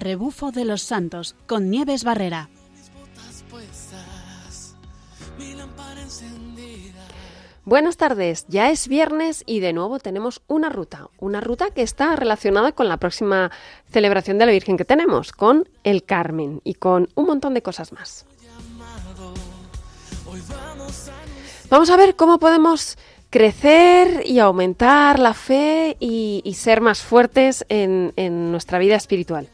rebufo de los santos con Nieves Barrera. Buenas tardes, ya es viernes y de nuevo tenemos una ruta, una ruta que está relacionada con la próxima celebración de la Virgen que tenemos, con el Carmen y con un montón de cosas más. Vamos a ver cómo podemos crecer y aumentar la fe y, ser más fuertes en nuestra vida espiritual.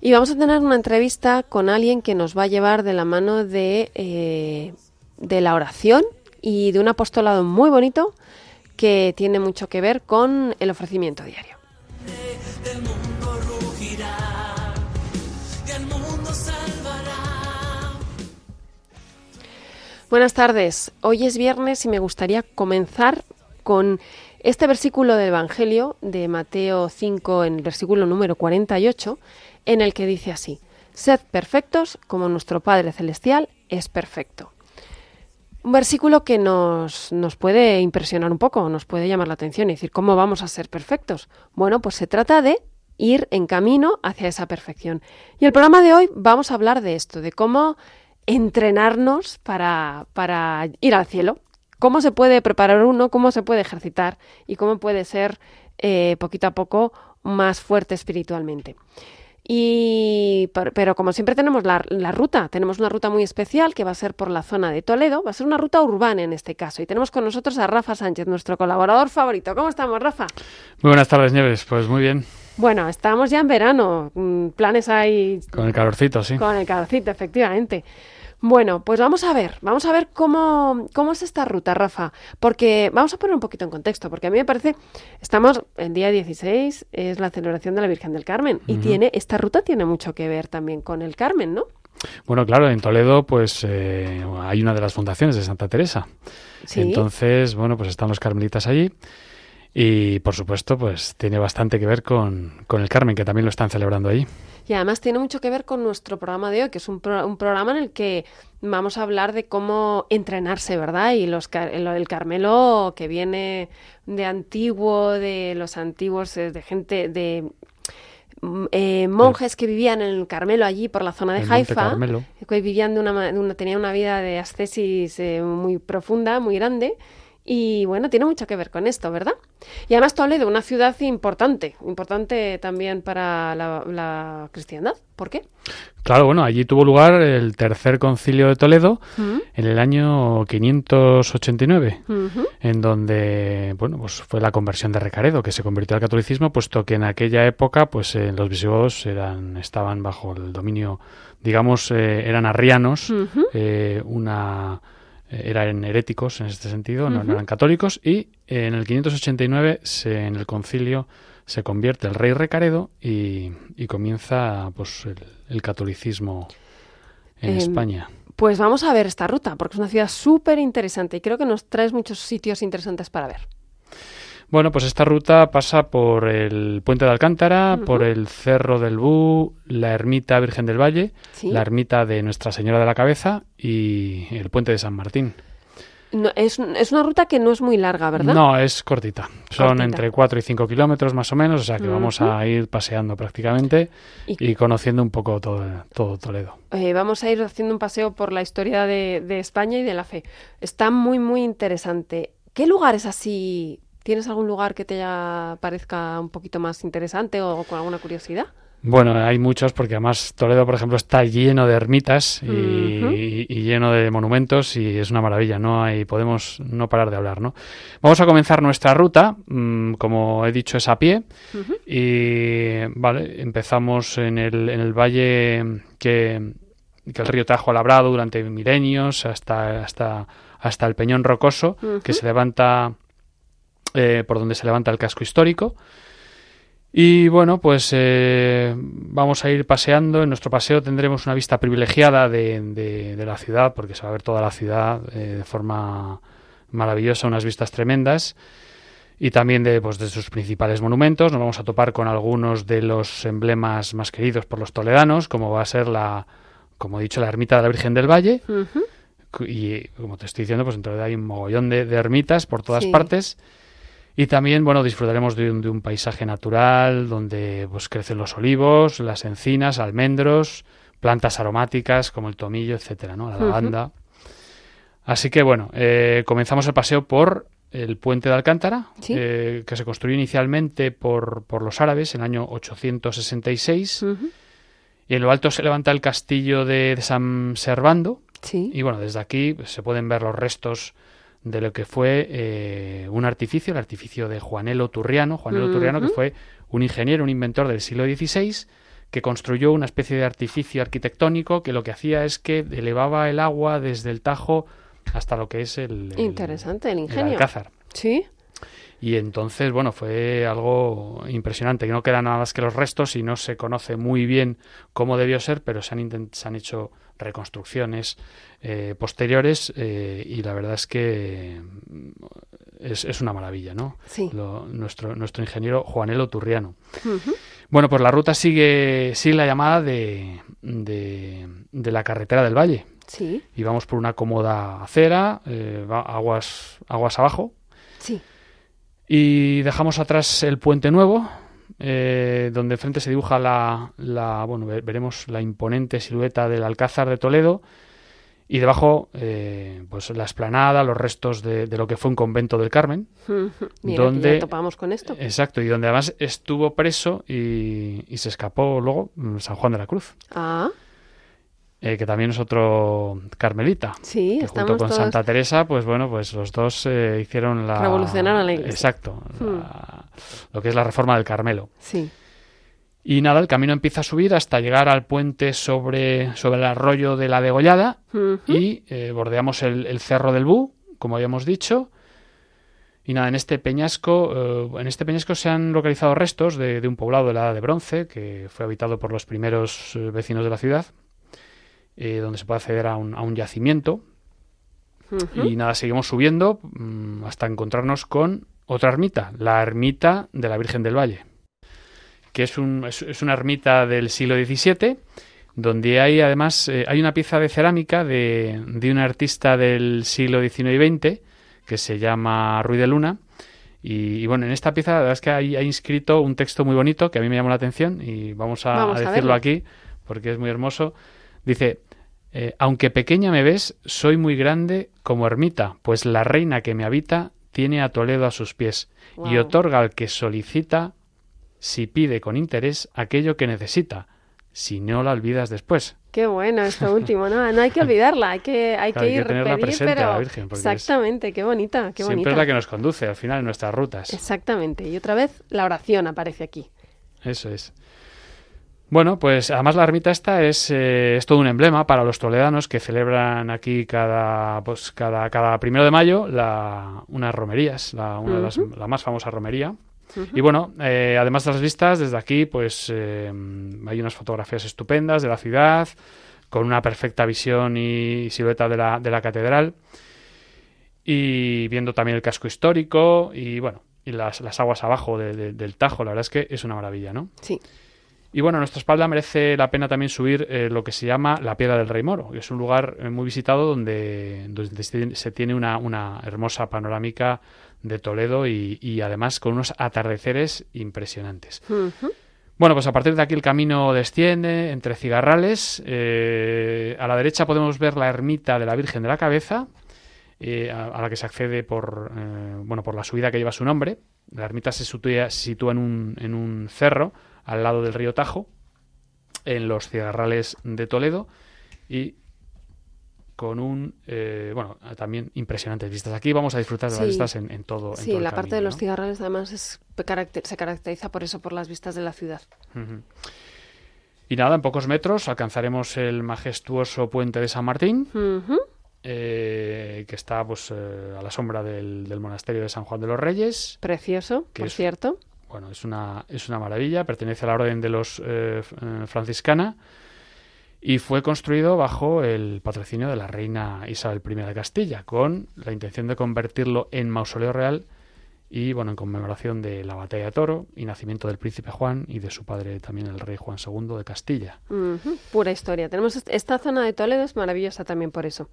Y vamos a tener una entrevista con alguien que nos va a llevar de la mano de, eh, de la oración y de un apostolado muy bonito que tiene mucho que ver con el ofrecimiento diario. Buenas tardes. Hoy es viernes y me gustaría comenzar con este versículo del Evangelio de Mateo 5 en el versículo número 48 en el que dice así, Sed perfectos como nuestro Padre Celestial es perfecto. Un versículo que nos, nos puede impresionar un poco, nos puede llamar la atención y decir, ¿cómo vamos a ser perfectos? Bueno, pues se trata de ir en camino hacia esa perfección. Y el programa de hoy vamos a hablar de esto, de cómo entrenarnos para, para ir al cielo, cómo se puede preparar uno, cómo se puede ejercitar y cómo puede ser eh, poquito a poco más fuerte espiritualmente. Y, pero como siempre tenemos la, la, ruta, tenemos una ruta muy especial que va a ser por la zona de Toledo, va a ser una ruta urbana en este caso. Y tenemos con nosotros a Rafa Sánchez, nuestro colaborador favorito. ¿Cómo estamos, Rafa? Muy buenas tardes, Nieves. Pues muy bien. Bueno, estamos ya en verano. Mm, planes hay. Con el calorcito, sí. Con el calorcito, efectivamente. Bueno, pues vamos a ver, vamos a ver cómo, cómo es esta ruta, Rafa, porque vamos a poner un poquito en contexto, porque a mí me parece, estamos el día 16, es la celebración de la Virgen del Carmen, y tiene, esta ruta tiene mucho que ver también con el Carmen, ¿no? Bueno, claro, en Toledo pues eh, hay una de las fundaciones de Santa Teresa. Sí. Entonces, bueno, pues están los carmelitas allí. Y por supuesto, pues tiene bastante que ver con, con el Carmen, que también lo están celebrando allí. Y además tiene mucho que ver con nuestro programa de hoy, que es un, pro, un programa en el que vamos a hablar de cómo entrenarse, ¿verdad? Y los, el, el Carmelo que viene de antiguo, de los antiguos, eh, de gente, de eh, monjes que vivían en el Carmelo allí por la zona de El Haifa, que vivían de una, de una tenían una vida de ascesis eh, muy profunda, muy grande. Y bueno, tiene mucho que ver con esto, ¿verdad? Y además Toledo, una ciudad importante, importante también para la, la cristiandad. ¿Por qué? Claro, bueno, allí tuvo lugar el tercer concilio de Toledo ¿Mm? en el año 589, Ujú. en donde, bueno, pues fue la conversión de Recaredo, que se convirtió al catolicismo, puesto que en aquella época, pues eh, los visigodos eran, estaban bajo el dominio, digamos, eh, eran arrianos, eh, una eran heréticos en este sentido, no, eran católicos, y en el 589 se, en el concilio se convierte el rey Recaredo y, y comienza pues el, el catolicismo en Em, España. Pues vamos a ver esta ruta, porque es una ciudad súper interesante y creo que nos traes muchos sitios interesantes para ver. Bueno, pues esta ruta pasa por el Puente de Alcántara, por el Cerro del Bú, la Ermita Virgen del Valle, ¿Sí? la Ermita de Nuestra Señora de la Cabeza y el Puente de San Martín. No, es, es una ruta que no es muy larga, ¿verdad? No, es cortita. Son Cortita. entre 4 y 5 kilómetros más o menos, o sea que vamos a ir paseando prácticamente Y- y, conociendo un poco todo, todo Toledo. Eh, vamos a ir haciendo un paseo por la historia de, de España y de la fe. Está muy, muy interesante. ¿Qué lugares así? ¿Tienes algún lugar que te ya parezca un poquito más interesante o con alguna curiosidad? Bueno, hay muchos porque además Toledo, por ejemplo, está lleno de ermitas y, Ujú. y- y lleno de monumentos y es una maravilla, no hay podemos no parar de hablar, ¿no? Vamos a comenzar nuestra ruta, mm, como he dicho, es a pie y vale, empezamos en el, en el valle que, que el río Tajo ha labrado durante milenios hasta hasta hasta el Peñón Rocoso que se levanta eh, por donde se levanta el casco histórico. Y bueno, pues eh, vamos a ir paseando. En nuestro paseo tendremos una vista privilegiada de, de- de la ciudad, porque se va a ver toda la ciudad eh, de forma maravillosa, unas vistas tremendas. Y también de, pues, de sus principales monumentos. Nos vamos a topar con algunos de los emblemas más queridos por los toledanos, como va a ser la, como he dicho, la ermita de la Virgen del Valle, y como te estoy diciendo, pues en Toledo hay un mogollón de, de ermitas por todas Sí. partes. Y también, bueno, disfrutaremos de un, de un paisaje natural donde pues, crecen los olivos, las encinas, almendros, plantas aromáticas como el tomillo, etcétera, ¿no? La lavanda. Así que, bueno, eh, comenzamos el paseo por el puente de Alcántara, Sí. eh, que se construyó inicialmente por, por los árabes en el año 866. Ujú. Y en lo alto se levanta el castillo de, de San Servando. Sí. Y bueno, desde aquí se pueden ver los restos de lo que fue eh, un artificio, el artificio de Juanelo Turriano. Juanelo Turriano, que fue un ingeniero, un inventor del siglo XVI, que construyó una especie de artificio arquitectónico que lo que hacía es que elevaba el agua desde el Tajo hasta lo que es el, el- Interesante el el ingenio. Alcázar. Sí. Y entonces, bueno, fue algo impresionante, que no quedan nada más que los restos y no se conoce muy bien cómo debió ser, pero se han, se han hecho reconstrucciones eh, posteriores eh, y la verdad es que mm, es, es una maravilla, ¿no? Sí. Lo- nuestro, nuestro ingeniero Juanelo Turriano. Bueno, pues la ruta sigue, sigue la llamada de, de, de la carretera del Valle Sí. y vamos por una cómoda acera, eh, aguas, aguas abajo, Sí. y dejamos atrás el puente nuevo, eh, donde enfrente se dibuja la, la- bueno, ve- veremos la imponente silueta del Alcázar de Toledo y debajo, eh, pues la esplanada, los restos de, de lo que fue un convento del Carmen. Mira, que Donde- ya topamos con esto. Exacto, y donde además estuvo preso y, y se escapó luego mm, San Juan de la Cruz, Ah, eh, que también es otro carmelita. sí, que junto con todos... Santa Teresa, pues bueno, pues los dos eh, hicieron la... Revolucionaron la Iglesia. Exacto, Hmm. la- lo que es la reforma del Carmelo. Sí. Y nada, el camino empieza a subir hasta llegar al puente sobre, sobre el arroyo de la Degollada y eh, bordeamos el, el cerro del Bú, como habíamos dicho. Y nada, en este peñasco, en este peñasco se han localizado restos de, de un poblado de la Edad de Bronce que fue habitado por los primeros vecinos de la ciudad, eh, donde se puede acceder a un, a un yacimiento. Y nada, seguimos subiendo mm, hasta encontrarnos con otra ermita, la ermita de la Virgen del Valle, que es, un, es, es una ermita del siglo XVII, donde hay además eh, hay una pieza de cerámica de, de un artista del siglo XIX y XX que se llama Ruy de Luna. Y, y bueno, en esta pieza la verdad es que hay, hay inscrito un texto muy bonito que a mí me llamó la atención y vamos a, Vamos a a decirlo verlo. aquí porque es muy hermoso. Dice, eh, aunque pequeña me ves, soy muy grande como ermita, pues la reina que me habita tiene a Toledo a sus pies y otorga al que solicita, si pide con interés, aquello que necesita, si no la olvidas después. Qué bueno esto último, ¿no? No hay que olvidarla, hay que, hay Claro, que hay que ir tenerla pedir, presente a la Virgen, exactamente, qué bonita, qué Siempre bonita. es la que nos conduce al final en nuestras rutas. Exactamente. Y otra vez la oración aparece aquí. Eso es. Bueno, pues además la ermita esta es, eh, es todo un emblema para los toledanos que celebran aquí cada, pues, cada, cada primero de mayo la, unas romerías, la, una de las, la más famosa romería. Y bueno, eh, además de las vistas, desde aquí pues eh, hay unas fotografías estupendas de la ciudad, con una perfecta visión y silueta de la, de la catedral, y viendo también el casco histórico y bueno, y las, las aguas abajo de- de- del Tajo, la verdad es que es una maravilla, ¿no? Sí. Y bueno, a nuestra espalda merece la pena también subir eh, lo que se llama la Piedra del Rey Moro, que es un lugar eh, muy visitado donde, donde se tiene una, una hermosa panorámica de Toledo y, y además con unos atardeceres impresionantes. Bueno, pues a partir de aquí el camino desciende entre cigarrales. eh, a la derecha podemos ver la ermita de la Virgen de la Cabeza, eh, a, a la que se accede por, eh, bueno, por la subida que lleva su nombre. La ermita se sitúa, se sitúa en, un, en un cerro al lado del río Tajo, en los cigarrales de Toledo y con un, eh, bueno, también impresionantes vistas. Aquí vamos a disfrutar de las vistas en, en todo. en Sí, todo el la parte de los cigarrales además es se caracteriza por eso, por las vistas de la ciudad. Y nada, en pocos metros alcanzaremos el majestuoso puente de San Martín, eh, que está pues eh, a la sombra del, del monasterio de San Juan de los Reyes. Precioso, Que por es- cierto. Bueno, es una, es una maravilla, pertenece a la orden de los eh, eh, franciscana y fue construido bajo el patrocinio de la reina Isabel I de Castilla, con la intención de convertirlo en mausoleo real y bueno, en conmemoración de la batalla de Toro y nacimiento del príncipe Juan y de su padre también el rey Juan II de Castilla. Pura historia. Tenemos est- esta zona de Toledo es maravillosa también por eso.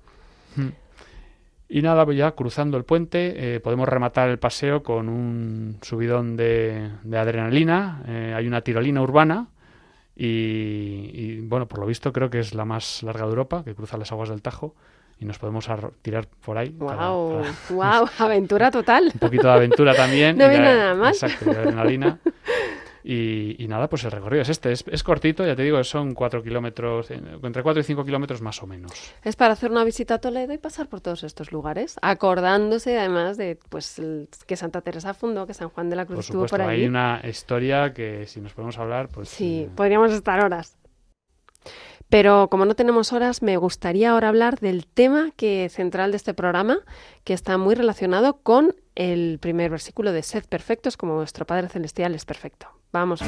Y nada, pues ya cruzando el puente eh, podemos rematar el paseo con un subidón de, de adrenalina. Eh, hay una tirolina urbana y, y, bueno, por lo visto creo que es la más larga de Europa, que cruza las aguas del Tajo y nos podemos tirar por ahí. ¡Wow! ¡Wow! Aventura total. Un poquito de aventura también. no viene nada mal. Exacto, de adrenalina. Y, nada, pues el recorrido es este. Es, cortito, ya te digo, son cuatro kilómetros, entre cuatro y cinco kilómetros más o menos. Es para hacer una visita a Toledo y pasar por todos estos lugares, acordándose además de pues que Santa Teresa fundó, que San Juan de la Cruz estuvo por ahí. Hay una historia que si nos podemos hablar, pues... Sí, eh, podríamos estar horas. Pero como no tenemos horas, me gustaría ahora hablar del tema que central de este programa, que está muy relacionado con el primer versículo de Sed perfectos como vuestro Padre Celestial es perfecto. Vamos.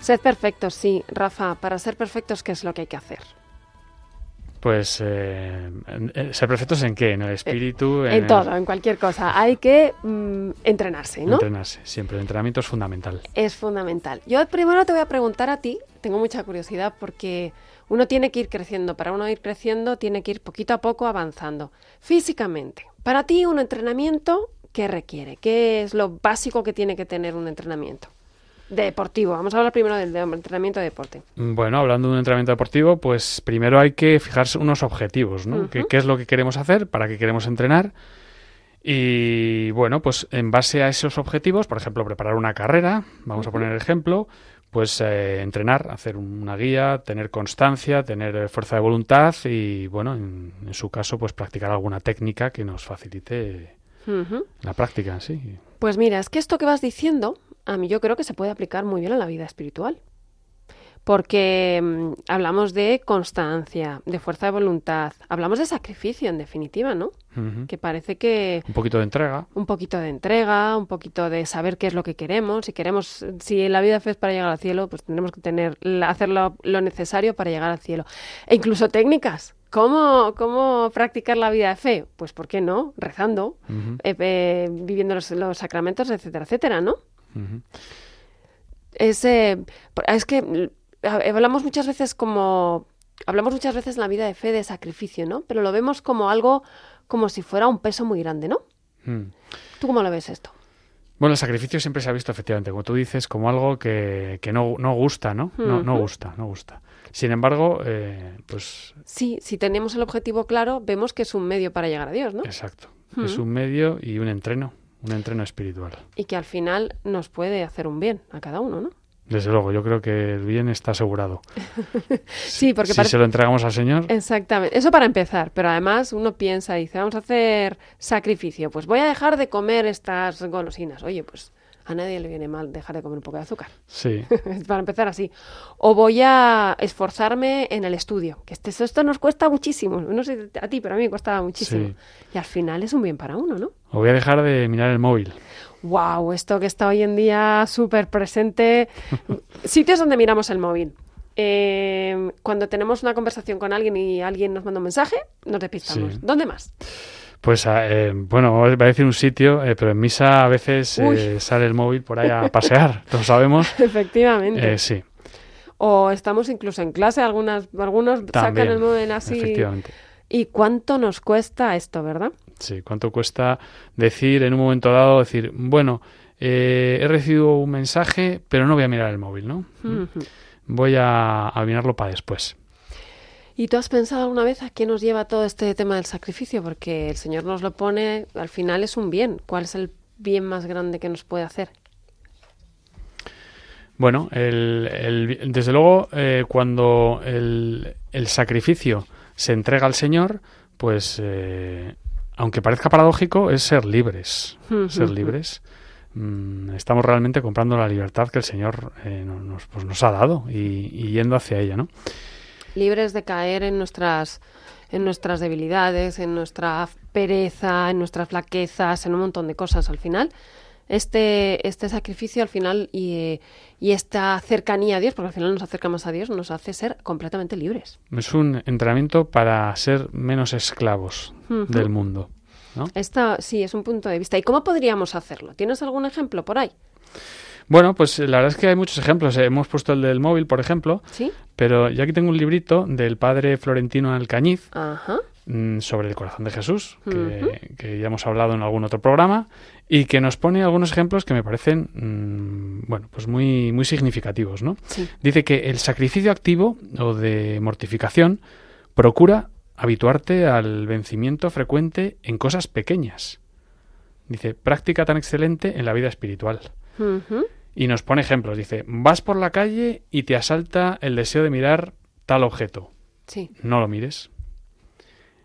Sed perfectos, sí, Rafa. Para ser perfectos, ¿qué es lo que hay que hacer? Pues eh, ser perfectos en qué, en el espíritu, en, todo, en cualquier cosa. Hay que mm, entrenarse, ¿no? Entrenarse, siempre. El entrenamiento es fundamental. Es fundamental. Yo primero te voy a preguntar a ti, tengo mucha curiosidad porque uno tiene que ir creciendo. Para uno ir creciendo tiene que ir poquito a poco avanzando. Físicamente, para ti un entrenamiento, ¿qué requiere? ¿Qué es lo básico que tiene que tener un entrenamiento? Deportivo. Vamos a hablar primero del entrenamiento de deporte. Bueno, hablando de un entrenamiento deportivo, pues primero hay que fijarse unos objetivos, ¿no? ¿Qué, es lo que queremos hacer? ¿Para qué queremos entrenar? Y bueno, pues en base a esos objetivos, por ejemplo, preparar una carrera, vamos a poner el ejemplo, pues eh, entrenar, hacer una guía, tener constancia, tener fuerza de voluntad y bueno, en, su caso, pues practicar alguna técnica que nos facilite la práctica, sí. Pues mira, es que esto que vas diciendo a mí yo creo que se puede aplicar muy bien a la vida espiritual. Porque mm, hablamos de constancia, de fuerza de voluntad, hablamos de sacrificio en definitiva, ¿no? Que parece que... Un poquito de entrega. Un poquito de entrega, un poquito de saber qué es lo que queremos. Si queremos, si la vida es para llegar al cielo, pues tendremos que tener, hacer lo, necesario para llegar al cielo. E incluso técnicas. ¿Cómo, ¿Cómo practicar la vida de fe? Pues, ¿por qué no? Rezando, eh, eh, viviendo los, los, sacramentos, etcétera, etcétera, ¿no? Es, es que hablamos muchas veces como hablamos muchas veces en la vida de fe de sacrificio, ¿no? Pero lo vemos como algo como si fuera un peso muy grande, ¿no? Hmm. ¿Tú cómo lo ves esto? Bueno, el sacrificio siempre se ha visto efectivamente, como tú dices, como algo que, que no, no, gusta, ¿no? no, no gusta, no gusta. Sin embargo, eh, pues... Sí, si tenemos el objetivo claro, vemos que es un medio para llegar a Dios, ¿no? Exacto. Es un medio y un entreno. Un entreno espiritual. Y que al final nos puede hacer un bien a cada uno, ¿no? Desde luego, yo creo que el bien está asegurado. sí, porque si se lo entregamos al Señor. Exactamente. Eso para empezar, pero además uno piensa y dice, vamos a hacer sacrificio, pues voy a dejar de comer estas golosinas. Oye, pues a nadie le viene mal dejar de comer un poco de azúcar. Sí. Para empezar así. O voy a esforzarme en el estudio, que este, esto nos cuesta muchísimo. No sé a ti, pero a mí me costaba muchísimo. Y al final es un bien para uno, ¿no? O voy a dejar de mirar el móvil. Wow, esto que está hoy en día súper presente. Sitios donde miramos el móvil. Eh, cuando tenemos una conversación con alguien y alguien nos manda un mensaje, nos despistamos. ¿Dónde más? Pues ah, eh, bueno, voy a decir un sitio, eh, pero en misa a veces eh, sale el móvil por ahí a pasear, lo sabemos. Efectivamente. sí. O estamos incluso en clase, algunas, algunos sacan el móvil así. Efectivamente. ¿Y cuánto nos cuesta esto, verdad? Sí, cuánto cuesta decir en un momento dado, decir, bueno, he recibido un mensaje, pero no voy a mirar el móvil, ¿no? Voy a, a mirarlo para después. ¿Y tú has pensado alguna vez a qué nos lleva todo este tema del sacrificio? Porque el Señor nos lo pone, al final es un bien. ¿Cuál es el bien más grande que nos puede hacer? Bueno, desde luego, eh, cuando el, sacrificio se entrega al Señor, pues, eh, aunque parezca paradójico, es ser libres. Ser libres. mm, estamos realmente comprando la libertad que el Señor eh, nos, pues nos ha dado y, y yendo hacia ella, ¿no? Libres de caer en nuestras en nuestras debilidades, en nuestra pereza, en nuestras flaquezas, en un montón de cosas al final este, este sacrificio al final y, y, esta cercanía a Dios, porque al final nos acerca más a Dios, nos hace ser completamente libres. Es un entrenamiento para ser menos esclavos del mundo. ¿no? Esta, sí, es un punto de vista. ¿Y cómo podríamos hacerlo? ¿Tienes algún ejemplo por ahí? Bueno, pues la verdad es que hay muchos ejemplos. Hemos puesto el del móvil, por ejemplo. Sí. Pero yo aquí tengo un librito del padre Florentino Alcañiz Ajá. Mm, sobre el corazón de Jesús, que, uh -huh. que, ya hemos hablado en algún otro programa, y que nos pone algunos ejemplos que me parecen, mmm, bueno, pues muy, muy significativos, ¿no? Sí. Dice que el sacrificio activo o de mortificación procura habituarte al vencimiento frecuente en cosas pequeñas. Dice, práctica tan excelente en la vida espiritual. Uh -huh. Y nos pone ejemplos. Dice, vas por la calle y te asalta el deseo de mirar tal objeto. Sí. No lo mires.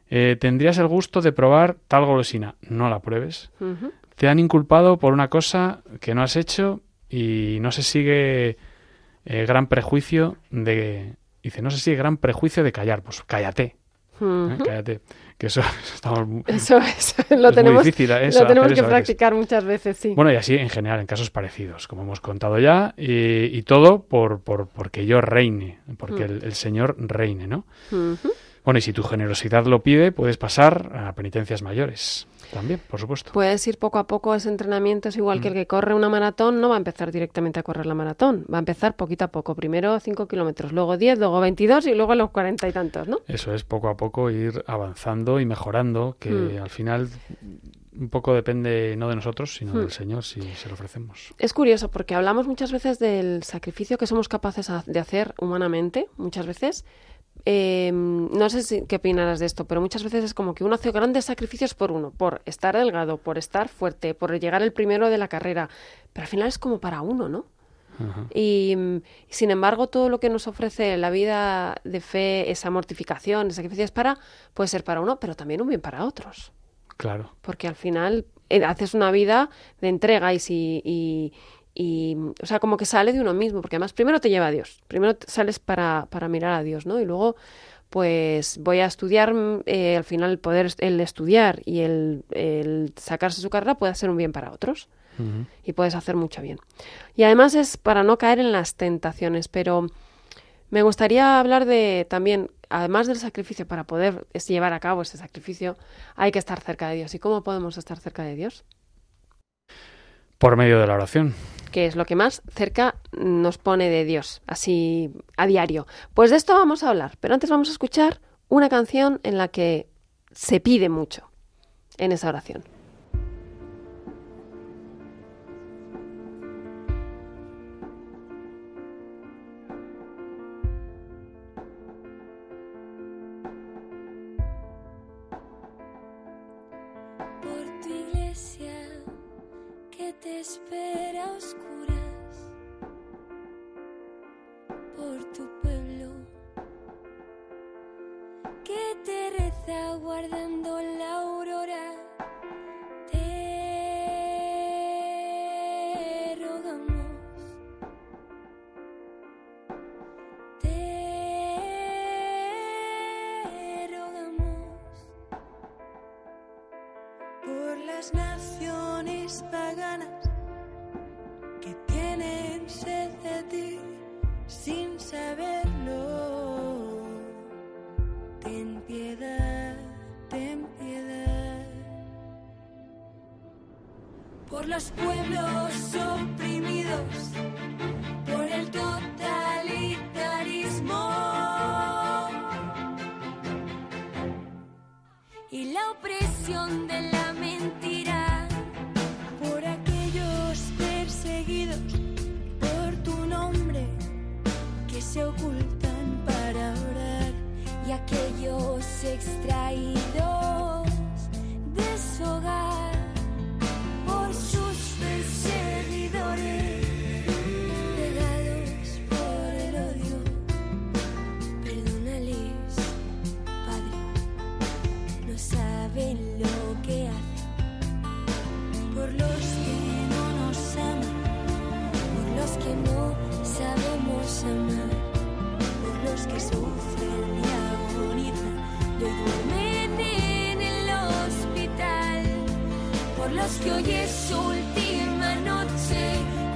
Eh, tendrías el gusto de probar tal golosina. No la pruebes. Uh -huh. Te han inculpado por una cosa que no has hecho y no se sigue eh, gran prejuicio de... Dice, no se sigue gran prejuicio de callar. Pues cállate. Uh -huh. ¿eh? Cállate. Que eso, estamos, eso lo es tenemos, muy difícil. Eso, lo tenemos que eso practicar muchas veces, sí. Bueno, y así en general, en casos parecidos, como hemos contado ya, y, y todo por, por, porque yo reine, porque Mm. el, el, Señor reine, ¿no? Bueno, y si tu generosidad lo pide, puedes pasar a penitencias mayores. También, por supuesto. Puedes ir poco a poco a ese entrenamiento, es igual mm. que el que corre una maratón, no va a empezar directamente a correr la maratón, va a empezar poquito a poco. Primero 5 kilómetros, luego 10, luego 22 y luego los 40 y tantos, ¿no? Eso es, poco a poco ir avanzando y mejorando, que mm. al final un poco depende no de nosotros, sino mm. del Señor si se lo ofrecemos. Es curioso porque hablamos muchas veces del sacrificio que somos capaces de hacer humanamente, muchas veces, eh, no sé si, qué opinarás de esto, pero muchas veces es como que uno hace grandes sacrificios por uno, por estar delgado, por estar fuerte, por llegar el primero de la carrera, pero al final es como para uno, ¿no? Y, sin embargo, todo lo que nos ofrece la vida de fe, esa mortificación, ese sacrificio es para, puede ser para uno, pero también un bien para otros. Claro. Porque al final eh, haces una vida de entrega y, si, y, y, o sea, como que sale de uno mismo, porque además primero te lleva a Dios, primero sales para, para mirar a Dios, ¿no? Y luego, pues voy a estudiar, eh, al final el poder, el estudiar y el, el, sacarse su carrera puede ser un bien para otros. Uh -huh. Y puedes hacer mucho bien. Y además es para no caer en las tentaciones, pero me gustaría hablar de también, además del sacrificio, para poder llevar a cabo ese sacrificio, hay que estar cerca de Dios. ¿Y cómo podemos estar cerca de Dios? Por medio de la oración. Que es lo que más cerca nos pone de Dios, así a diario. Pues de esto vamos a hablar, pero antes vamos a escuchar una canción en la que se pide mucho en esa oración. Te espera oscuras por tu pueblo que te reza guardando la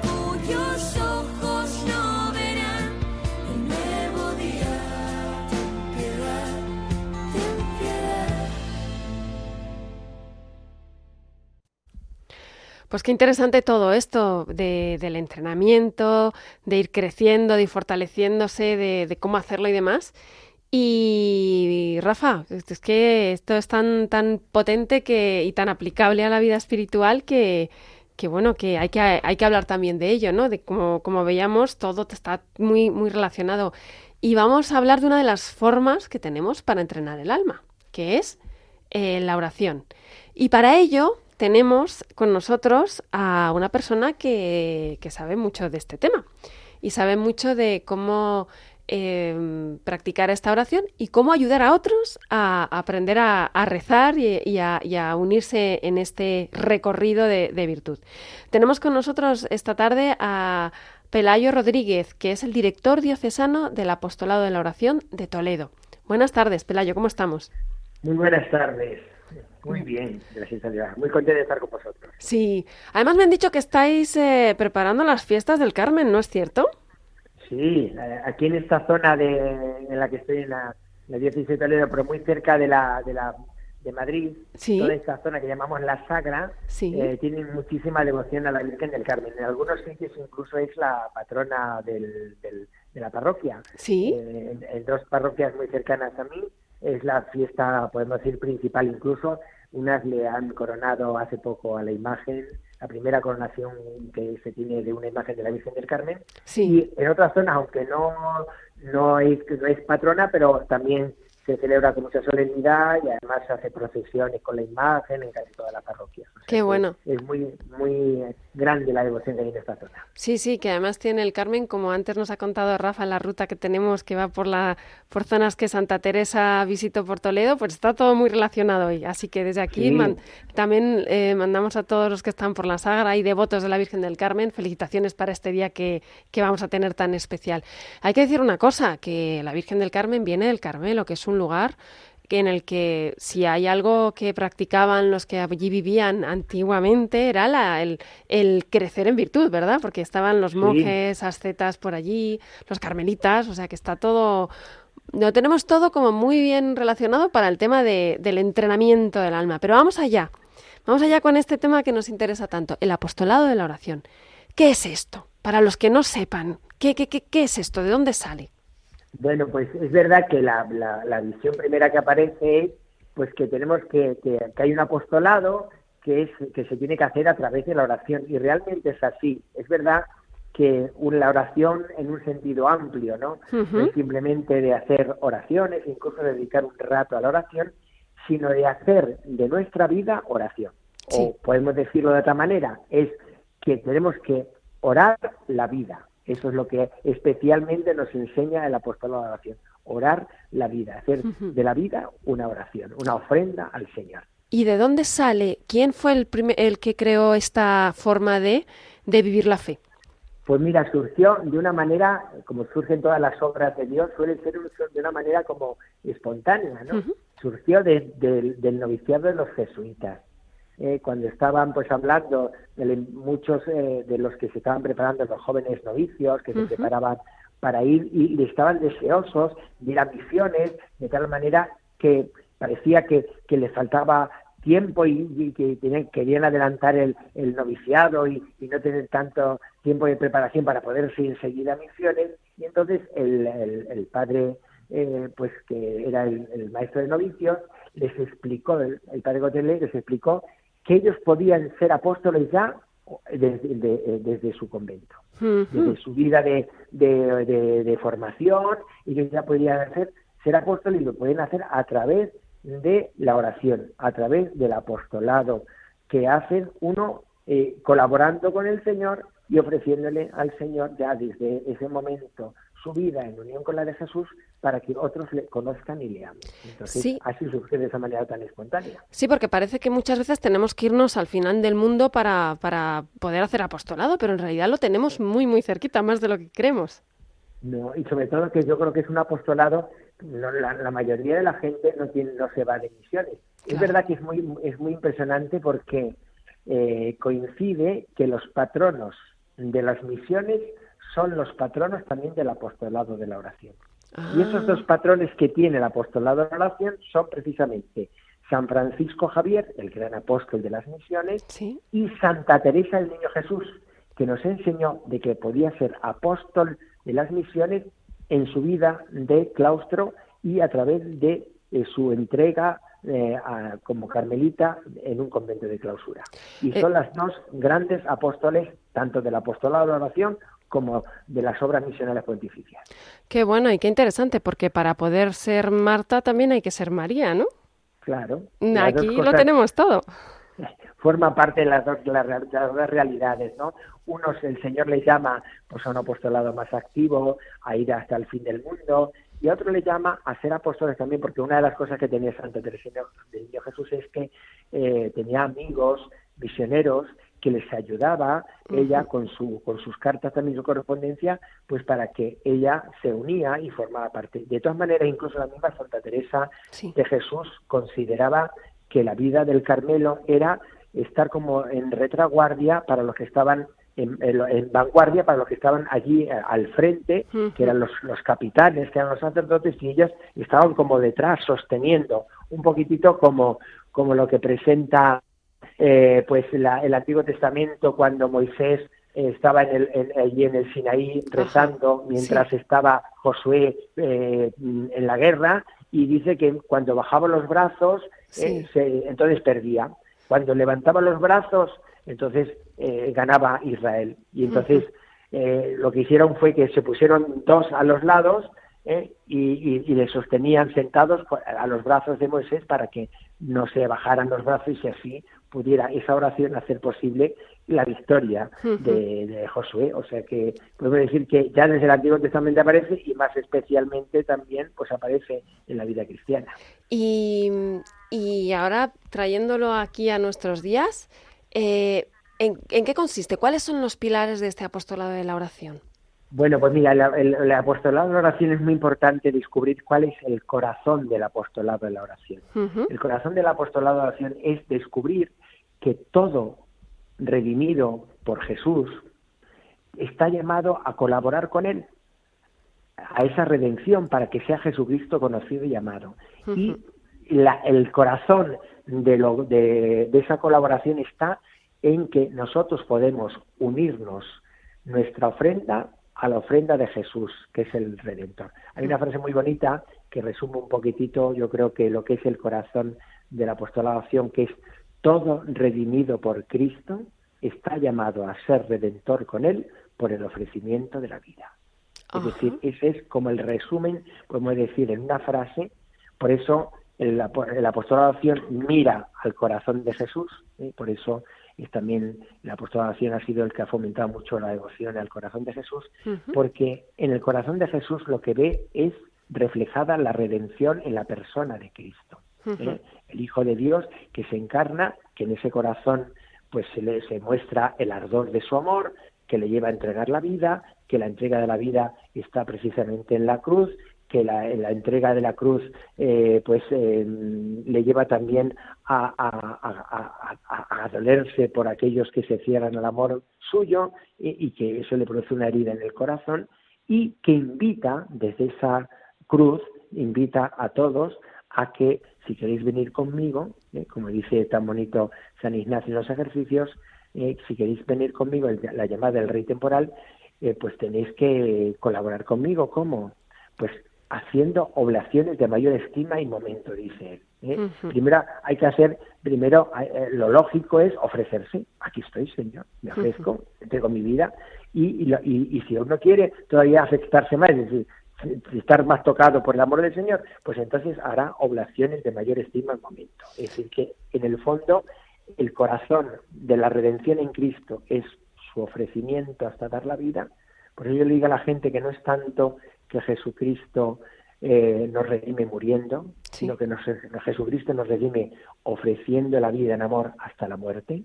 Cuyos ojos no verán nuevo día. Pues qué interesante todo esto de- del entrenamiento, de ir creciendo, de fortaleciéndose, de cómo hacerlo y demás. Y Rafa, es que esto es tan, tan potente que, y tan aplicable a la vida espiritual que, que bueno, que hay que, hay que hablar también de ello, ¿no? De como, como veíamos, todo está muy, muy relacionado. Y vamos a hablar de una de las formas que tenemos para entrenar el alma, que es eh, la oración. Y para ello tenemos con nosotros a una persona que, que sabe mucho de este tema y sabe mucho de cómo eh, practicar esta oración y cómo ayudar a otros a, a aprender a, a rezar y, y a, y a unirse en este recorrido de, de virtud. Tenemos con nosotros esta tarde a Pelayo Rodríguez, que es el director diocesano del Apostolado de la Oración de Toledo. Buenas tardes, Pelayo, ¿cómo estamos? Muy buenas tardes. Muy bien, gracias a Dios. Muy contento de estar con vosotros. Sí, además me han dicho que estáis eh, preparando las fiestas del Carmen, ¿no es cierto? Sí, eh, aquí en esta zona de, en la que estoy, en la, la diócesis de Toledo, pero muy cerca de la de, la, de Madrid, Sí. toda esta zona que llamamos la Sagra, Sí. eh, tienen muchísima devoción a la Virgen del Carmen. En algunos sitios incluso es la patrona del, del- de la parroquia. Sí. Eh, en, en dos parroquias muy cercanas a mí es la fiesta, podemos decir, principal incluso. Unas le han coronado hace poco a la imagen, la primera coronación que se tiene de una imagen de la Virgen del Carmen. Sí. Y en otras zonas, aunque no, no, es, no es patrona, pero también se celebra con mucha solemnidad y además se hace procesiones con la imagen en casi toda la parroquia. O sea Qué bueno. Es muy, muy grande la devoción que hay en esta zona. Sí, sí, que además tiene el Carmen, como antes nos ha contado Rafa, la ruta que tenemos que va por la por zonas que Santa Teresa visitó por Toledo, pues está todo muy relacionado hoy. Así que desde aquí Sí. man- también eh, mandamos a todos los que están por la Sagra y devotos de la Virgen del Carmen felicitaciones para este día que, que vamos a tener tan especial. Hay que decir una cosa, que la Virgen del Carmen viene del Carmelo, que es un lugar que en el que si hay algo que practicaban los que allí vivían antiguamente era la, el, el crecer en virtud, ¿verdad? Porque estaban los monjes, ascetas por allí, los carmelitas, o sea que está todo, lo tenemos todo como muy bien relacionado para el tema de- del entrenamiento del alma. Pero vamos allá, vamos allá con este tema que nos interesa tanto, el apostolado de la oración. ¿Qué es esto? Para los que no sepan, ¿qué, qué, qué, qué es esto? ¿De dónde sale? Bueno, pues es verdad que la, la, la visión primera que aparece es pues que tenemos que, que, que hay un apostolado que es que se tiene que hacer a través de la oración y realmente es así. Es verdad que un- la oración en un sentido amplio, ¿no? Ujú. No es simplemente de hacer oraciones, incluso dedicar un rato a la oración, sino de hacer de nuestra vida oración. Sí. O podemos decirlo de otra manera, es que tenemos que orar la vida. Eso es lo que especialmente nos enseña el apostolado de la oración. Orar la vida, hacer de la vida una oración, una ofrenda al Señor. ¿Y de dónde sale? ¿Quién fue el, primer, el que creó esta forma de, de vivir la fe? Pues mira, surgió de una manera, como surgen todas las obras de Dios, suele ser de una manera como espontánea, ¿no? Surgió de- del- del noviciado de los jesuitas. Eh, cuando estaban pues hablando de muchos eh, de los que se estaban preparando, los jóvenes novicios que se preparaban para ir y, y estaban deseosos de ir a misiones, de tal manera que parecía que, que les faltaba tiempo y, y que tenían- querían adelantar el, el noviciado y, y no tener tanto tiempo de preparación para poder ir enseguida a misiones. Y entonces el, el- el padre, eh, pues que era el, maestro de novicios, les explicó, el, el padre Gotelé les explicó que ellos podían ser apóstoles ya desde, de- desde su convento desde su vida de, de, de- de formación, ellos ya podían hacer, ser apóstoles y lo pueden hacer a través de la oración, a través del apostolado que hacen uno eh, colaborando con el Señor y ofreciéndole al Señor ya desde ese momento su vida en unión con la de Jesús para que otros le conozcan y le amen. Entonces, Sí. así surge de esa manera tan espontánea. Sí, porque parece que muchas veces tenemos que irnos al final del mundo para, para poder hacer apostolado, pero en realidad lo tenemos muy, muy cerquita, más de lo que creemos. No, y sobre todo que yo creo que es un apostolado, no, la, la mayoría de la gente no tiene, no se va de misiones. Es verdad que es muy, es muy impresionante porque eh, coincide que los patronos de las misiones son los patronos también del apostolado de la oración. Y esos dos patrones que tiene el apostolado de la oración son precisamente San Francisco Javier, el gran apóstol de las misiones, y Santa Teresa del Niño Jesús, que nos enseñó de que podía ser apóstol de las misiones en su vida de claustro y a través de, su entrega eh, como carmelita en un convento de clausura. Y son eh. las dos grandes apóstoles, tanto del apostolado de la oración como de las obras misionales pontificias. Qué bueno y qué interesante, porque para poder ser Marta también hay que ser María, ¿no? Claro. Aquí lo tenemos todo. Forma parte de las dos, realidades, ¿no? Unos el Señor les llama pues, a un apostolado más activo, a ir hasta el fin del mundo, y a otro le llama a ser apóstoles también, porque una de las cosas que tenía Santa Teresa de Niño Jesús es que eh, tenía amigos misioneros que les ayudaba ella con su con sus cartas también su correspondencia pues para que ella se unía y formaba parte. De todas maneras incluso la misma Santa Teresa de Jesús consideraba que la vida del Carmelo era estar como en retraguardia para los que estaban en, vanguardia para los que estaban allí eh, al frente, que eran los, los capitanes, que eran los sacerdotes, y ellos estaban como detrás, sosteniendo, un poquitito como, como lo que presenta eh, pues el Antiguo Testamento cuando Moisés eh, estaba en el, allí en el Sinaí rezando mientras estaba Josué eh, en la guerra y dice que cuando bajaba los brazos entonces perdía. Cuando levantaba los brazos entonces ganaba Israel. Y entonces lo que hicieron fue que se pusieron dos a los lados y, y, le sostenían sentados a los brazos de Moisés para que no se bajaran los brazos y así pudiera esa oración hacer posible la victoria de, Josué. O sea que podemos decir que ya desde el Antiguo Testamento aparece y más especialmente también pues aparece en la vida cristiana. Y, y ahora trayéndolo aquí a nuestros días, eh, ¿en, ¿en qué consiste? ¿Cuáles son los pilares de este apostolado de la oración? Bueno, pues mira, el, apostolado de la oración es muy importante descubrir cuál es el corazón del apostolado de la oración. El corazón del apostolado de la oración es descubrir que todo redimido por Jesús está llamado a colaborar con Él, a esa redención para que sea Jesucristo conocido y amado. Y el corazón de, lo, de esa colaboración está en que nosotros podemos unirnos nuestra ofrenda a la ofrenda de Jesús, que es el Redentor. Hay una frase muy bonita que resume un poquitito, yo creo que lo que es el corazón de la apostolación, que es todo redimido por Cristo está llamado a ser redentor con Él por el ofrecimiento de la vida. Es decir, ese es como el resumen, podemos decir en una frase, por eso el, el apostolación mira al corazón de Jesús, ¿eh? por eso es también la apostolación ha sido el que ha fomentado mucho la devoción al corazón de Jesús, porque en el corazón de Jesús lo que ve es reflejada la redención en la persona de Cristo. ¿Eh? El Hijo de Dios que se encarna, que en ese corazón pues se le se muestra el ardor de su amor, que le lleva a entregar la vida, que la entrega de la vida está precisamente en la cruz, que la, la entrega de la cruz eh, pues eh, le lleva también a, a, dolerse por aquellos que se cierran al amor suyo y, que eso le produce una herida en el corazón y que invita desde esa cruz, invita a todos a que si queréis venir conmigo, eh, como dice tan bonito San Ignacio en los ejercicios, si queréis venir conmigo, la llamada del rey temporal, pues tenéis que colaborar conmigo. ¿Cómo? Pues haciendo oblaciones de mayor estima y momento, dice él. ¿eh? Primero hay que hacer, primero eh, lo lógico es ofrecerse. Aquí estoy, Señor, me ofrezco, tengo mi vida. Y, y, si uno quiere todavía afectarse más, es decir, estar más tocado por el amor del Señor, pues entonces hará oblaciones de mayor estima y momento. Es decir, que en el fondo el corazón de la redención en Cristo es su ofrecimiento hasta dar la vida. Por eso yo le digo a la gente que no es tanto que Jesucristo eh, nos redime muriendo, sino que nos, Jesucristo nos redime ofreciendo la vida en amor hasta la muerte.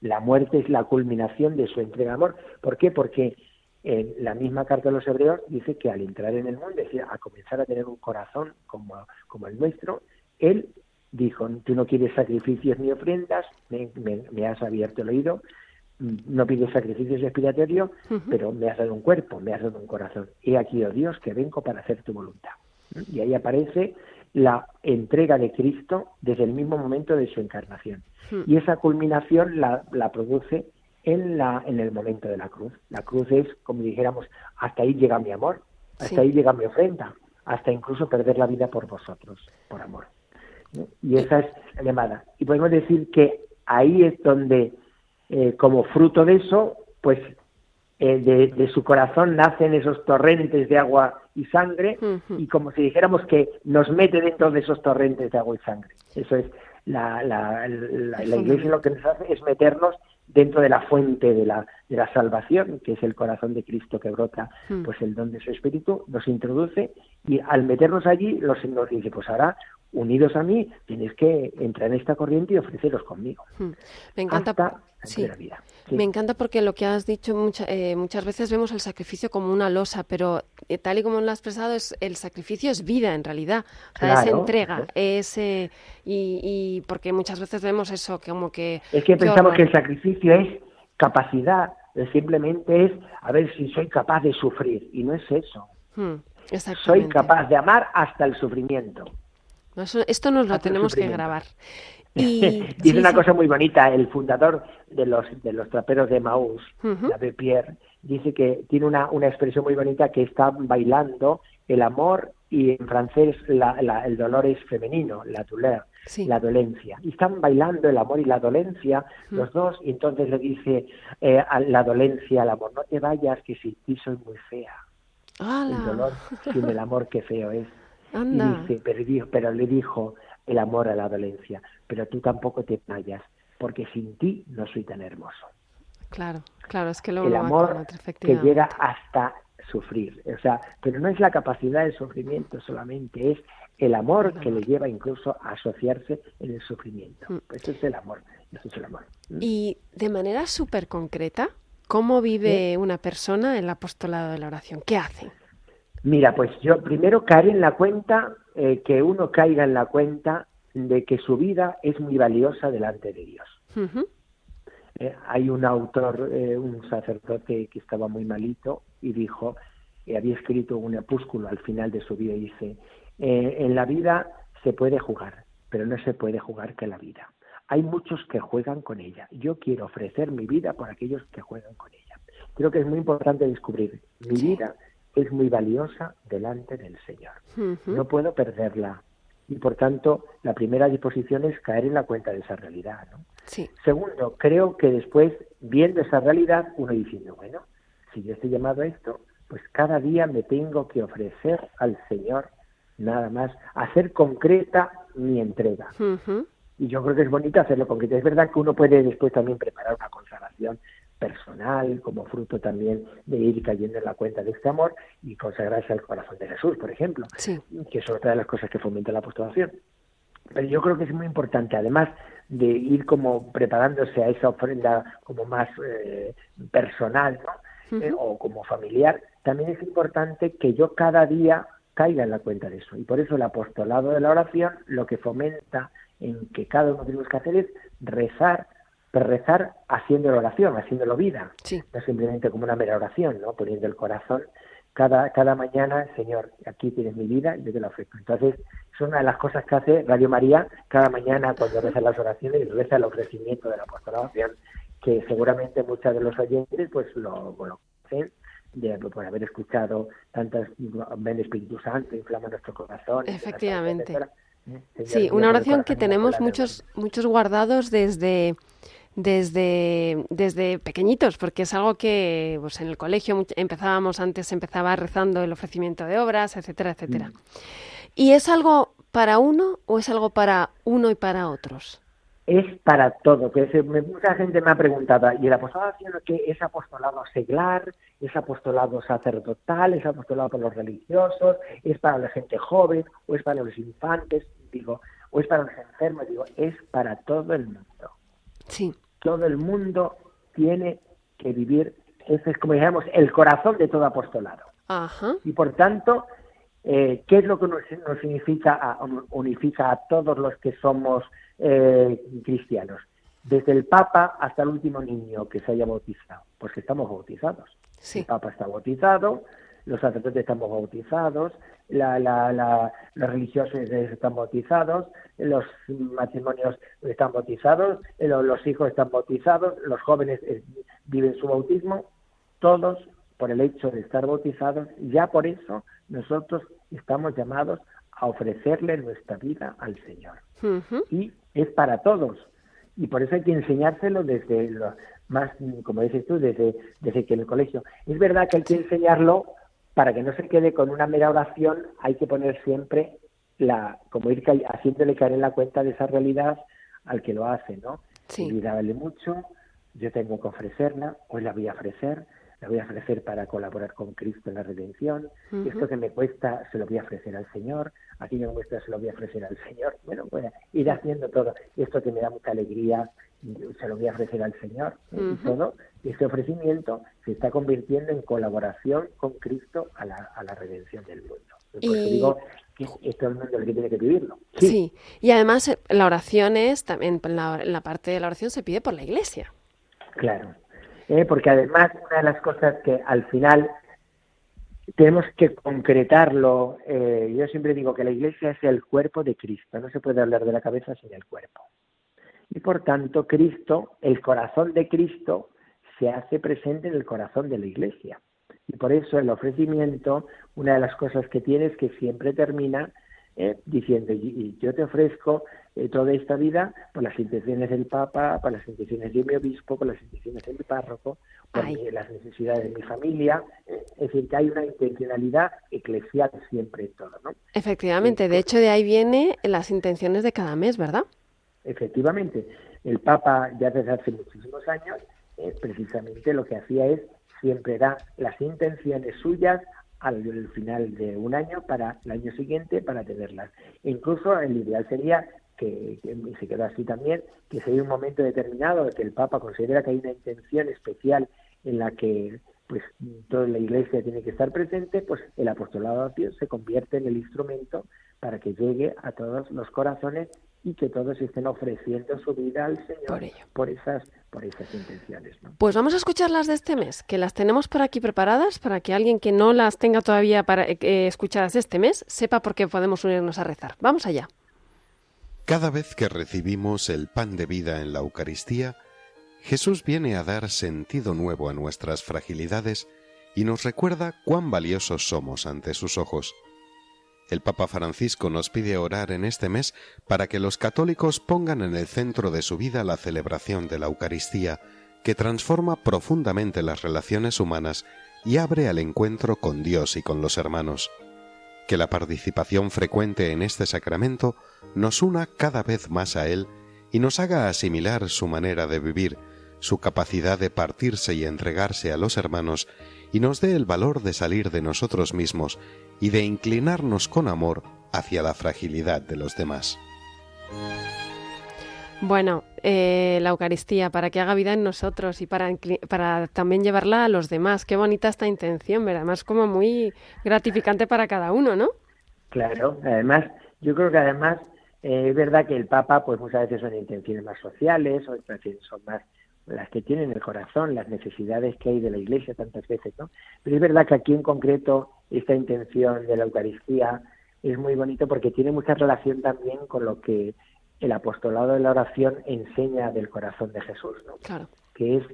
La muerte es la culminación de su entrega de amor. ¿Por qué? Porque en la misma carta de los hebreos dice que al entrar en el mundo, es decir, a comenzar a tener un corazón como, como el nuestro, Él dijo, tú no quieres sacrificios ni ofrendas, me, me- me has abierto el oído, no pides sacrificios expiatorios, pero me has dado un cuerpo, me has dado un corazón. He aquí, oh Dios, que vengo para hacer tu voluntad. Y ahí aparece la entrega de Cristo desde el mismo momento de su encarnación. Y esa culminación la, la produce en, la, en el momento de la cruz. La cruz es, como dijéramos, hasta ahí llega mi amor, hasta Sí. ahí llega mi ofrenda, hasta incluso perder la vida por vosotros, por amor. ¿no? Y esa es la llamada. Y podemos decir que ahí es donde, eh, como fruto de eso, pues eh, de, de su corazón nacen esos torrentes de agua y sangre, y como si dijéramos que nos mete dentro de esos torrentes de agua y sangre. Eso es, la, la, la, la iglesia lo que nos hace es meternos dentro de la fuente de la, de la salvación, que es el corazón de Cristo que brota, Mm. pues el don de su espíritu, nos introduce y al meternos allí los, nos dice, pues ahora, unidos a mí, tenéis que entrar en esta corriente y ofreceros conmigo. Hmm. Me encanta. hasta la sí. entera vida. Sí. Me encanta porque lo que has dicho mucha- eh, muchas veces vemos el sacrificio como una losa, pero eh, tal y como lo has expresado, es, el sacrificio es vida en realidad. O sea, es entrega. Es, eh, y, y porque muchas veces vemos eso como que. Es que pensamos horror. que el sacrificio es capacidad, simplemente es a ver si soy capaz de sufrir, y no es eso. Hmm, Soy capaz de amar hasta el sufrimiento. Esto nos lo tenemos que grabar. Y, Dice sí, una sí. cosa muy bonita, el fundador de los, de los traperos de Maús, Ujú. David Pierre, dice que tiene una, una expresión muy bonita que está bailando el amor y en francés la- la- el dolor es femenino, la douleur, Sí. la dolencia. Y están bailando el amor y la dolencia los dos y entonces le dice eh, a la dolencia al amor, no te vayas que sin ti soy muy fea. ¡Hala! El dolor sin el amor qué feo es. Anda. Y dice, pero, dijo- pero le dijo el amor a la dolencia, pero tú tampoco te vayas, porque sin ti no soy tan hermoso. Claro, claro, es que luego el amor que llega hasta sufrir. O sea, pero no es la capacidad del sufrimiento solamente, es el amor que le lleva incluso a asociarse en el sufrimiento. Mm. Eso es el amor, eso es el amor. Y de manera súper concreta, ¿cómo vive una persona el apostolado de la oración? ¿Qué hace? Mira, pues yo primero caer en la cuenta, eh, que uno caiga en la cuenta de que su vida es muy valiosa delante de Dios. Eh, hay un autor, eh, un sacerdote que estaba muy malito y dijo, había escrito un opúsculo al final de su vida y dice, en la vida se puede jugar, pero no se puede jugar que la vida. Hay muchos que juegan con ella. Yo quiero ofrecer mi vida por aquellos que juegan con ella. Creo que es muy importante descubrir, mi vida es muy valiosa delante del Señor. No puedo perderla. Y por tanto, la primera disposición es caer en la cuenta de esa realidad. ¿no? Sí, Segundo, creo que después, viendo esa realidad, uno diciendo, bueno, si yo estoy llamado a esto, pues cada día me tengo que ofrecer al Señor nada más, hacer concreta mi entrega. Y yo creo que es bonito hacerlo concreto. Es verdad que uno puede después también preparar una consagración personal como fruto también de ir cayendo en la cuenta de este amor y consagrarse al corazón de Jesús, por ejemplo sí, que es otra de las cosas que fomenta la apostolación. Pero yo creo que es muy importante, además de ir como preparándose a esa ofrenda como más eh, personal ¿no? Eh, o como familiar, también es importante que yo cada día caiga en la cuenta de eso. Y por eso el apostolado de la oración lo que fomenta en que cada uno tenemos que hacer es rezar, pero rezar haciendo la oración, haciéndolo vida sí. no simplemente como una mera oración, ¿no? Poniendo el corazón cada, cada mañana, Señor, aquí tienes mi vida, yo te la ofrezco. Entonces, es una de las cosas que hace Radio María cada mañana cuando reza las oraciones y reza el ofrecimiento de la apostolación, que seguramente muchos de los oyentes pues lo, lo conocen de, por haber escuchado tantas ven Espíritu Santo, inflama nuestro corazón. Efectivamente. etcétera. ¿Eh? Señor, Sí, una oración que tenemos muchos, muchos guardados desde, desde, desde pequeñitos, porque es algo que pues, en el colegio empezábamos, antes empezaba rezando el ofrecimiento de obras, etcétera, etcétera. Mm. ¿Y es algo para uno o es algo para uno y para otros? es para todo. Que se- me- mucha gente me ha preguntado, ¿y el apostolado haciendo que es apostolado seglar, es apostolado sacerdotal, es apostolado por los religiosos, es para la gente joven, o es para los infantes? Digo, o es para los enfermos? Digo, es para todo el mundo. Sí, Todo el mundo tiene que vivir, ese es como dijéramos, el corazón de todo apostolado. ajá, Y por tanto, eh, ¿qué es lo que nos, nos a- unifica a todos los que somos eh, cristianos? Desde el Papa hasta el último niño que se haya bautizado, pues que estamos bautizados. Sí. El Papa está bautizado, los sacerdotes estamos bautizados, la, la, la- los religiosos están bautizados, los matrimonios están bautizados, eh, lo- los hijos están bautizados, los jóvenes eh, viven su bautismo, todos por el hecho de estar bautizados, ya por eso nosotros estamos llamados a ofrecerle nuestra vida al Señor y es para todos. Y por eso hay que enseñárselo desde lo más, como dices tú, desde, desde que en el colegio. Es verdad que hay que enseñarlo para que no se quede con una mera oración, hay que poner siempre la, como ir ca- haciéndole caer en la cuenta de esa realidad al que lo hace, ¿no? Sí. Mi vida vale mucho, yo tengo que ofrecerla, hoy la voy a ofrecer, la voy a ofrecer para colaborar con Cristo en la redención, esto que me cuesta se lo voy a ofrecer al Señor, aquello que me cuesta se lo voy a ofrecer al Señor, bueno, pues ir haciendo todo, esto que me da mucha alegría se lo voy a ofrecer al Señor, y todo ese ofrecimiento se está convirtiendo en colaboración con Cristo a la, a la redención del mundo. Por eso Y- digo que es todo el mundo el que tiene que vivirlo. Sí. Y además eh, la oración es, también la, la parte de la oración se pide por la iglesia. Claro, Eh, porque además una de las cosas que al final tenemos que concretarlo, eh, yo siempre digo que la iglesia es el cuerpo de Cristo, no se puede hablar de la cabeza sin el cuerpo. Y por tanto, Cristo, el corazón de Cristo, se hace presente en el corazón de la iglesia. Y por eso el ofrecimiento, una de las cosas que tiene es que siempre termina eh, diciendo, y, yo te ofrezco eh, toda esta vida por las intenciones del Papa, por las intenciones de mi obispo, por las intenciones de mi párroco, por mi- las necesidades de mi familia. eh, es decir, que hay una intencionalidad eclesial siempre en todo, ¿no? Efectivamente, de hecho de ahí viene las intenciones de cada mes, ¿verdad? Efectivamente, el Papa ya desde hace muchísimos años, eh, precisamente lo que hacía es siempre dar las intenciones suyas al, al final de un año para el año siguiente para tenerlas. Incluso el ideal sería que, que- se quedó así también, que si hay un momento determinado que el Papa considera que hay una intención especial en la que pues toda la Iglesia tiene que estar presente, pues el apostolado de Dios se convierte en el instrumento para que llegue a todos los corazones y que todos estén ofreciendo su vida al Señor Por ello. por esas por esas intenciones, ¿no? Pues vamos a escuchar las de este mes, que las tenemos por aquí preparadas para que alguien que no las tenga todavía para eh, eh, escuchadas este mes sepa por qué podemos unirnos a rezar. Vamos allá. Cada vez que recibimos el pan de vida en la Eucaristía, Jesús viene a dar sentido nuevo a nuestras fragilidades y nos recuerda cuán valiosos somos ante sus ojos. El Papa Francisco nos pide orar en este mes para que los católicos pongan en el centro de su vida la celebración de la Eucaristía, que transforma profundamente las relaciones humanas y abre al encuentro con Dios y con los hermanos. Que la participación frecuente en este sacramento nos una cada vez más a Él y nos haga asimilar su manera de vivir, su capacidad de partirse y entregarse a los hermanos, y nos dé el valor de salir de nosotros mismos y de inclinarnos con amor hacia la fragilidad de los demás. Bueno, eh, la Eucaristía, para que haga vida en nosotros y para, para también llevarla a los demás. Qué bonita esta intención, ¿verdad? Además, como muy gratificante para cada uno, ¿no? Claro, además, yo creo que además eh, es verdad que el Papa, pues muchas veces son intenciones más sociales, otras veces son más las que tienen el corazón, las necesidades que hay de la Iglesia tantas veces, ¿no? Pero es verdad que aquí en concreto esta intención de la Eucaristía es muy bonito porque tiene mucha relación también con lo que el apostolado de la oración enseña del corazón de Jesús, ¿no? Claro. que es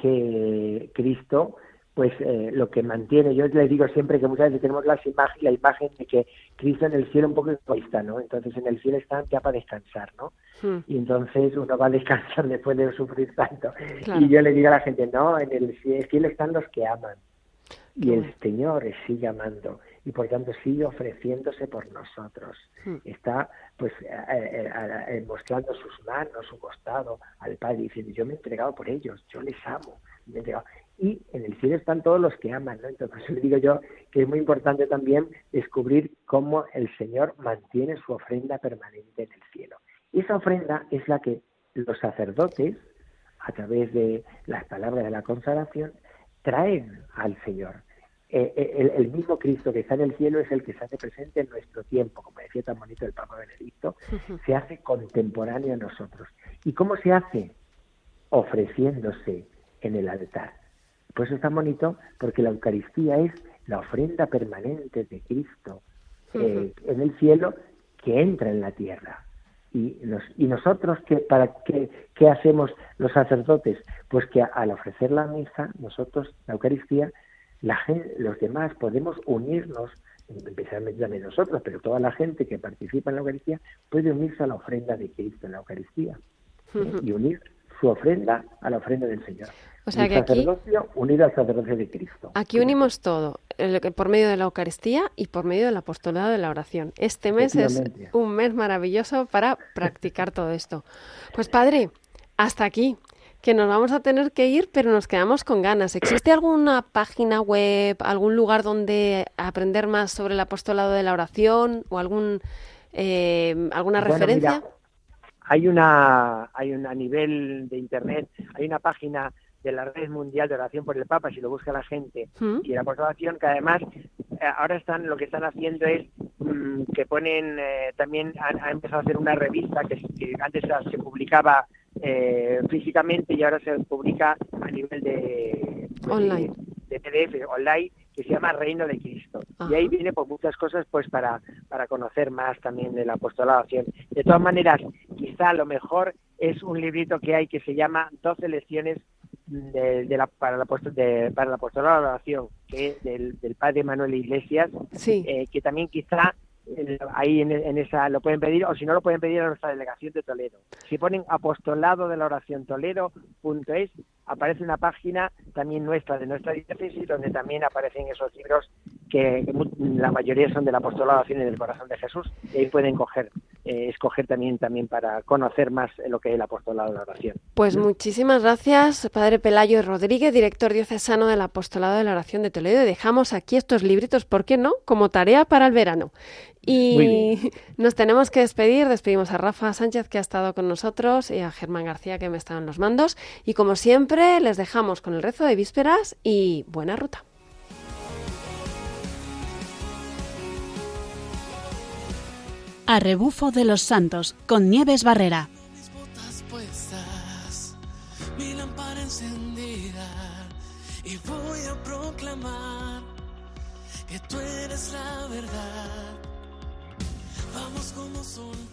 que Cristo, pues eh, lo que mantiene, yo les digo siempre que muchas veces tenemos las imagen, la imagen de que Cristo en el cielo un poco egoísta, ¿no? Entonces en el cielo están ya para descansar, ¿no? Hmm. Y entonces uno va a descansar después de sufrir tanto. Claro. Y yo le digo a la gente, no, en el cielo están los que aman. Y el. Señor sigue amando y por tanto sigue ofreciéndose por nosotros. Hmm. Está pues eh, eh, eh, mostrando sus manos, su costado al Padre diciendo yo me he entregado por ellos, yo les amo, me he entregado. Y en el cielo están todos los que aman, ¿no? Entonces le digo yo que es muy importante también descubrir cómo el Señor mantiene su ofrenda permanente en el cielo. Y esa ofrenda es la que los sacerdotes, a través de las palabras de la consagración, traen al Señor. eh, eh, el, el, mismo Cristo que está en el cielo es el que se hace presente en nuestro tiempo, como decía tan bonito el Papa Benedicto, se hace contemporáneo a nosotros. ¿Y cómo se hace? Ofreciéndose en el altar. Pues es tan bonito porque la Eucaristía es la ofrenda permanente de Cristo eh, en el cielo que entra en la tierra. Y, nos, y nosotros, ¿qué, para qué, qué hacemos los sacerdotes? Pues que al ofrecer la misa, nosotros, la Eucaristía, la gente, los demás podemos unirnos, especialmente también nosotros, pero toda la gente que participa en la Eucaristía puede unirse a la ofrenda de Cristo en la Eucaristía ¿eh? y unir su ofrenda a la ofrenda del Señor. O sea El que aquí, sacerdocio unido al sacerdocio de Cristo. aquí unimos todo, el- por medio de la Eucaristía y por medio del apostolado de la oración. Este mes es un mes maravilloso para practicar todo esto. Pues padre, hasta aquí, que nos vamos a tener que ir, pero nos quedamos con ganas. ¿Existe alguna página web, algún lugar donde aprender más sobre el apostolado de la oración o algún eh, alguna Bueno, referencia? mira, hay una, hay una a nivel de internet, hay una página de la Red Mundial de Oración por el Papa, si lo busca la gente, ¿Mm? y la postulación que además eh, ahora están lo que están haciendo es mm, que ponen eh, también han, han empezado a hacer una revista que, que antes se publicaba eh, físicamente y ahora se publica a nivel de pues, Online. de, de PDF online que se llama Reino de Cristo Ajá. y ahí viene por muchas cosas pues para para conocer más también del apostolado de todas maneras quizá lo mejor es un librito que hay que se llama 12 lecciones de, de la, para, apostol- de- para el apostolado de la oración, que es del, del padre Manuel Iglesias, Sí. eh, que también quizá ahí en, esa lo pueden pedir, o si no lo pueden pedir a nuestra delegación de Toledo. Si ponen apostolado de la oración toledo.es, aparece una página también nuestra, de nuestra diócesis, donde también aparecen esos libros que, la mayoría son del apostolado de la oración y del corazón de Jesús, y ahí pueden coger, eh, escoger también, también para conocer más lo que es el apostolado de la oración. Pues muchísimas gracias, Padre Pelayo Rodríguez, director diocesano del Apostolado de la Oración de Toledo. Y dejamos aquí estos libritos, ¿por qué no? Como tarea para el verano. Y nos tenemos que despedir. Despedimos a Rafa Sánchez, que ha estado con nosotros, y a Germán García, que me está en los mandos. Y como siempre, les dejamos con el rezo de vísperas y buena ruta. A rebufo de los santos con Nieves Barrera. y voy a proclamar que tú eres la verdad. Vamos como soldados.